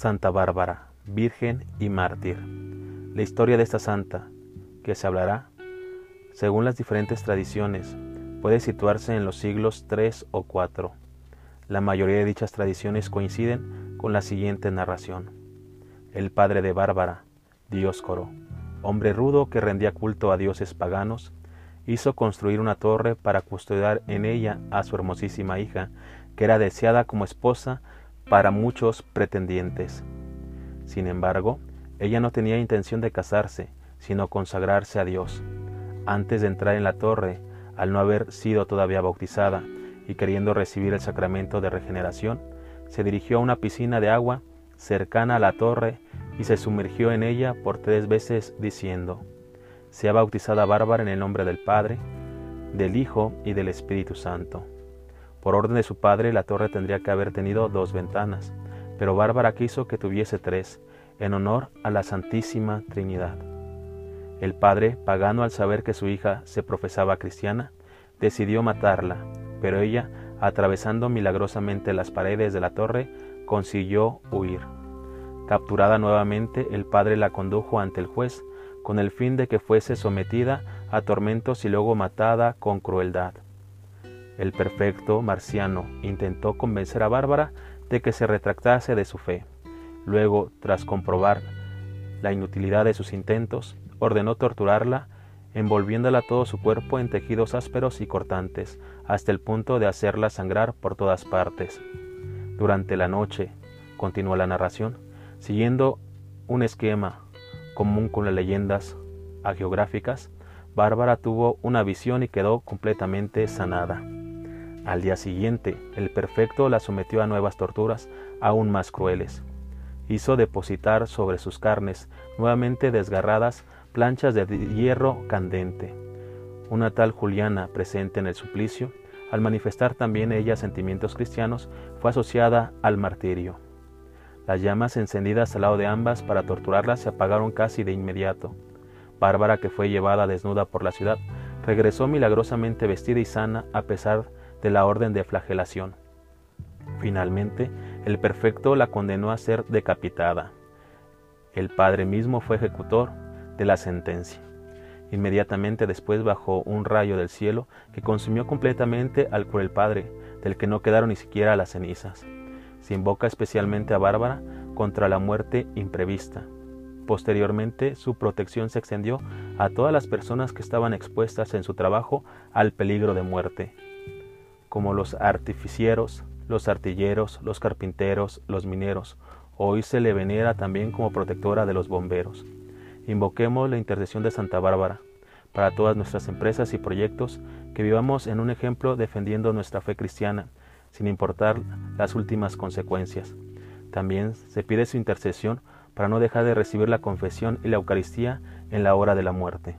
Santa Bárbara, Virgen y Mártir. La historia de esta santa, que se hablará, según las diferentes tradiciones, puede situarse en los siglos III o IV. La mayoría de dichas tradiciones coinciden con la siguiente narración. El padre de Bárbara, Dioscoro, hombre rudo que rendía culto a dioses paganos, hizo construir una torre para custodiar en ella a su hermosísima hija, que era deseada como esposa para muchos pretendientes. Sin embargo, ella no tenía intención de casarse, sino consagrarse a Dios. Antes de entrar en la torre, al no haber sido todavía bautizada y queriendo recibir el sacramento de regeneración, se dirigió a una piscina de agua cercana a la torre y se sumergió en ella por tres veces diciendo, sea bautizada Bárbara en el nombre del Padre, del Hijo y del Espíritu Santo. Por orden de su padre, la torre tendría que haber tenido dos ventanas, pero Bárbara quiso que tuviese tres, en honor a la Santísima Trinidad. El padre, pagano al saber que su hija se profesaba cristiana, decidió matarla, pero ella, atravesando milagrosamente las paredes de la torre, consiguió huir. Capturada nuevamente, el padre la condujo ante el juez, con el fin de que fuese sometida a tormentos y luego matada con crueldad. El perfecto marciano intentó convencer a Bárbara de que se retractase de su fe. Luego, tras comprobar la inutilidad de sus intentos, ordenó torturarla, envolviéndola todo su cuerpo en tejidos ásperos y cortantes, hasta el punto de hacerla sangrar por todas partes. Durante la noche, continuó la narración, siguiendo un esquema común con las leyendas agiográficas, Bárbara tuvo una visión y quedó completamente sanada. Al día siguiente, el perfecto la sometió a nuevas torturas, aún más crueles. Hizo depositar sobre sus carnes, nuevamente desgarradas, planchas de hierro candente. Una tal Juliana, presente en el suplicio, al manifestar también ella sentimientos cristianos, fue asociada al martirio. Las llamas encendidas al lado de ambas para torturarlas se apagaron casi de inmediato. Bárbara, que fue llevada desnuda por la ciudad, regresó milagrosamente vestida y sana a pesar de la orden de flagelación. Finalmente, el perfecto la condenó a ser decapitada. El padre mismo fue ejecutor de la sentencia. Inmediatamente después bajó un rayo del cielo que consumió completamente al cruel padre, del que no quedaron ni siquiera las cenizas. Se invoca especialmente a Bárbara contra la muerte imprevista. Posteriormente, su protección se extendió a todas las personas que estaban expuestas en su trabajo al peligro de muerte, como los artificieros, los artilleros, los carpinteros, los mineros. Hoy se le venera también como protectora de los bomberos. Invoquemos la intercesión de Santa Bárbara para todas nuestras empresas y proyectos, que vivamos en un ejemplo defendiendo nuestra fe cristiana sin importar las últimas consecuencias. También se pide su intercesión para no dejar de recibir la confesión y la Eucaristía en la hora de la muerte.